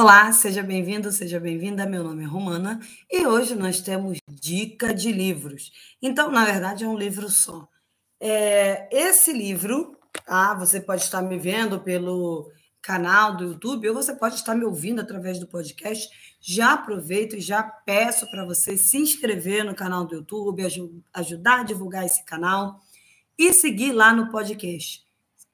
Olá, seja bem-vindo, seja bem-vinda. Meu nome é Romana e hoje nós temos dica de livros. Então, na verdade, é um livro só. É, esse livro, ah, você pode estar me vendo pelo canal do YouTube ou você pode estar me ouvindo através do podcast. Já aproveito e já peço para você se inscrever no canal do YouTube, ajudar a divulgar esse canal e seguir lá no podcast.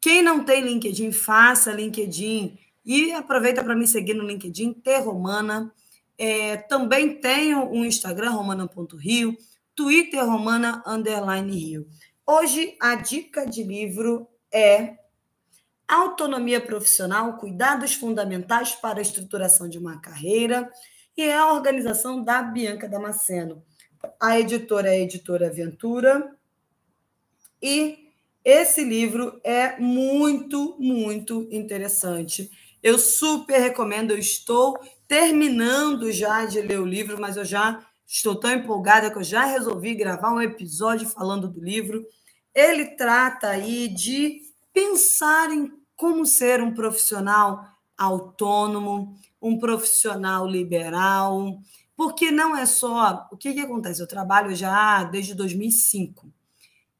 Quem não tem LinkedIn, faça LinkedIn e aproveita para me seguir no LinkedIn, T Romana. É, também tenho um Instagram, romana.rio, Twitter, romana, underline rio. Hoje, a dica de livro é Autonomia Profissional, Cuidados Fundamentais para a Estruturação de uma Carreira, e é a organização da Bianca Damasceno. A editora é a Editora Aventura, e esse livro é muito, muito interessante. Eu super recomendo, eu estou terminando já de ler o livro, mas eu já estou tão empolgada que eu já resolvi gravar um episódio falando do livro. Ele trata aí de pensar em como ser um profissional autônomo, um profissional liberal, porque não é só. O que, que acontece? Eu trabalho já desde 2005.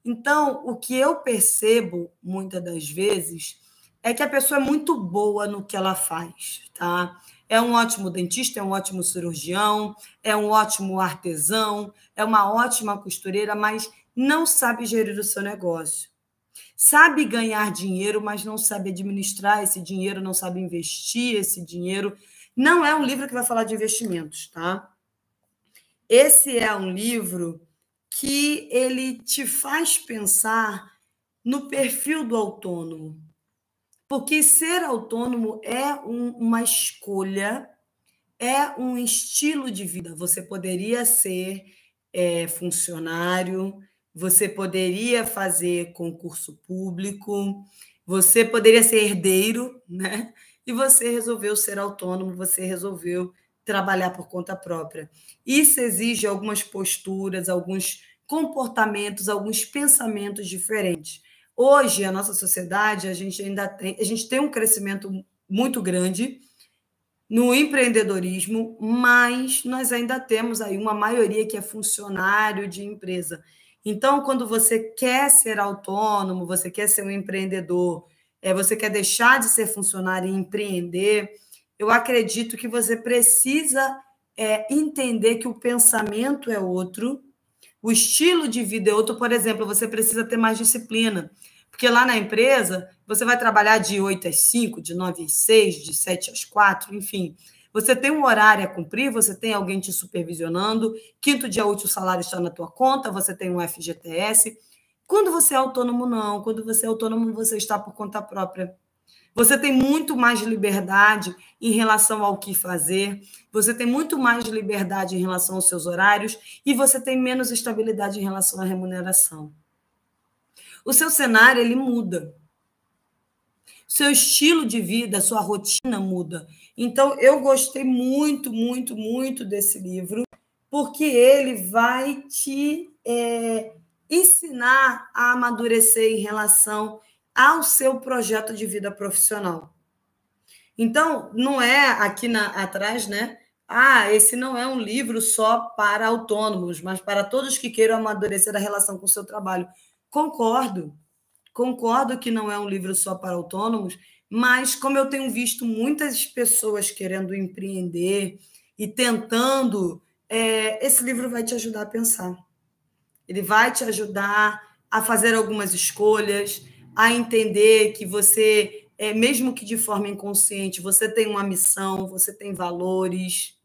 Então, o que eu percebo muitas das vezes é que a pessoa é muito boa no que ela faz, tá? É um ótimo dentista, é um ótimo cirurgião, é um ótimo artesão, é uma ótima costureira, mas não sabe gerir o seu negócio. Sabe ganhar dinheiro, mas não sabe administrar esse dinheiro, não sabe investir esse dinheiro. Não é um livro que vai falar de investimentos, tá? Esse é um livro que ele te faz pensar no perfil do autônomo. Porque ser autônomo é um, uma escolha, é um estilo de vida. Você poderia ser é, funcionário, você poderia fazer concurso público, você poderia ser herdeiro, né? E você resolveu ser autônomo, você resolveu trabalhar por conta própria. Isso exige algumas posturas, alguns comportamentos, alguns pensamentos diferentes. Hoje, a nossa sociedade, a gente ainda tem, a gente tem um crescimento muito grande no empreendedorismo, mas nós ainda temos aí uma maioria que é funcionário de empresa. Então, quando você quer ser autônomo, você quer ser um empreendedor, é, você quer deixar de ser funcionário e empreender, eu acredito que você precisa é, entender que o pensamento é outro, o estilo de vida é outro. Por exemplo, você precisa ter mais disciplina. Porque lá na empresa, você vai trabalhar de 8 às 5, de 9 às 6, de 7 às 4, enfim. Você tem um horário a cumprir, você tem alguém te supervisionando, quinto dia útil o salário está na tua conta, você tem um FGTS. Quando você é autônomo, não. Quando você é autônomo, você está por conta própria. Você tem muito mais liberdade em relação ao que fazer, você tem muito mais liberdade em relação aos seus horários e você tem menos estabilidade em relação à remuneração. O seu cenário ele muda. Seu estilo de vida, sua rotina muda. Então, eu gostei muito, muito, muito desse livro, porque ele vai te é, ensinar a amadurecer em relação ao seu projeto de vida profissional. Então, não é aqui na, atrás, né? Ah, esse não é um livro só para autônomos, mas para todos que queiram amadurecer a relação com o seu trabalho. Concordo. Concordo que não é um livro só para autônomos, mas como eu tenho visto muitas pessoas querendo empreender e tentando, é, esse livro vai te ajudar a pensar. Ele vai te ajudar a fazer algumas escolhas, a entender que você, é, mesmo que de forma inconsciente, você tem uma missão, você tem valores,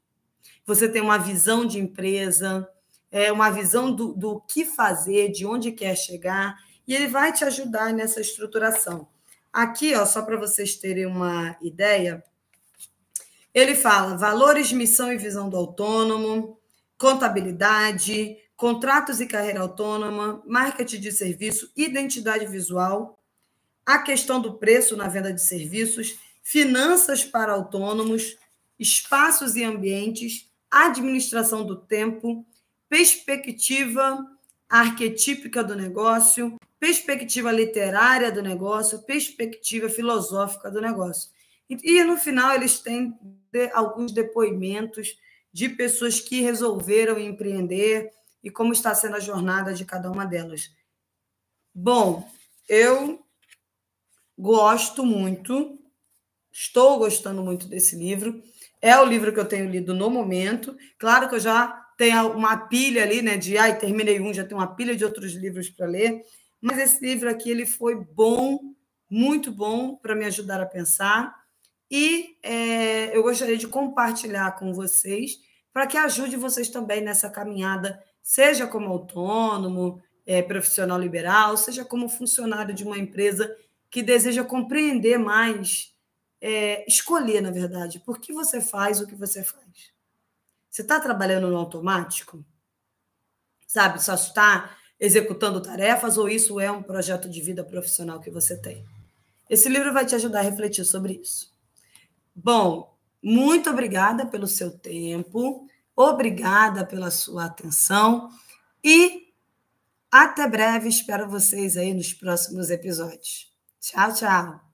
você tem uma visão de empresa, é, uma visão do, do que fazer, de onde quer chegar, e ele vai te ajudar nessa estruturação. Aqui, ó, só para vocês terem uma ideia, ele fala valores, missão e visão do autônomo, contabilidade, contratos e carreira autônoma, marketing de serviço, identidade visual, a questão do preço na venda de serviços, finanças para autônomos, espaços e ambientes, administração do tempo, perspectiva arquetípica do negócio, perspectiva literária do negócio, perspectiva filosófica do negócio. E, no final, eles têm alguns depoimentos de pessoas que resolveram empreender e como está sendo a jornada de cada uma delas. Bom, eu gosto muito, estou gostando muito desse livro. É o livro que eu tenho lido no momento. Claro que eu já tenho uma pilha ali, né? De ai, terminei um, já tenho uma pilha de outros livros para ler. Mas esse livro aqui ele foi bom, muito bom para me ajudar a pensar. E é, eu gostaria de compartilhar com vocês para que ajude vocês também nessa caminhada, seja como autônomo, é, profissional liberal, seja como funcionário de uma empresa que deseja compreender mais, é, escolher, na verdade, por que você faz o que você faz. Você está trabalhando no automático? Sabe, só está executando tarefas ou isso é um projeto de vida profissional que você tem? Esse livro vai te ajudar a refletir sobre isso. Bom, muito obrigada pelo seu tempo, obrigada pela sua atenção e até breve. Espero vocês aí nos próximos episódios. Tchau, tchau.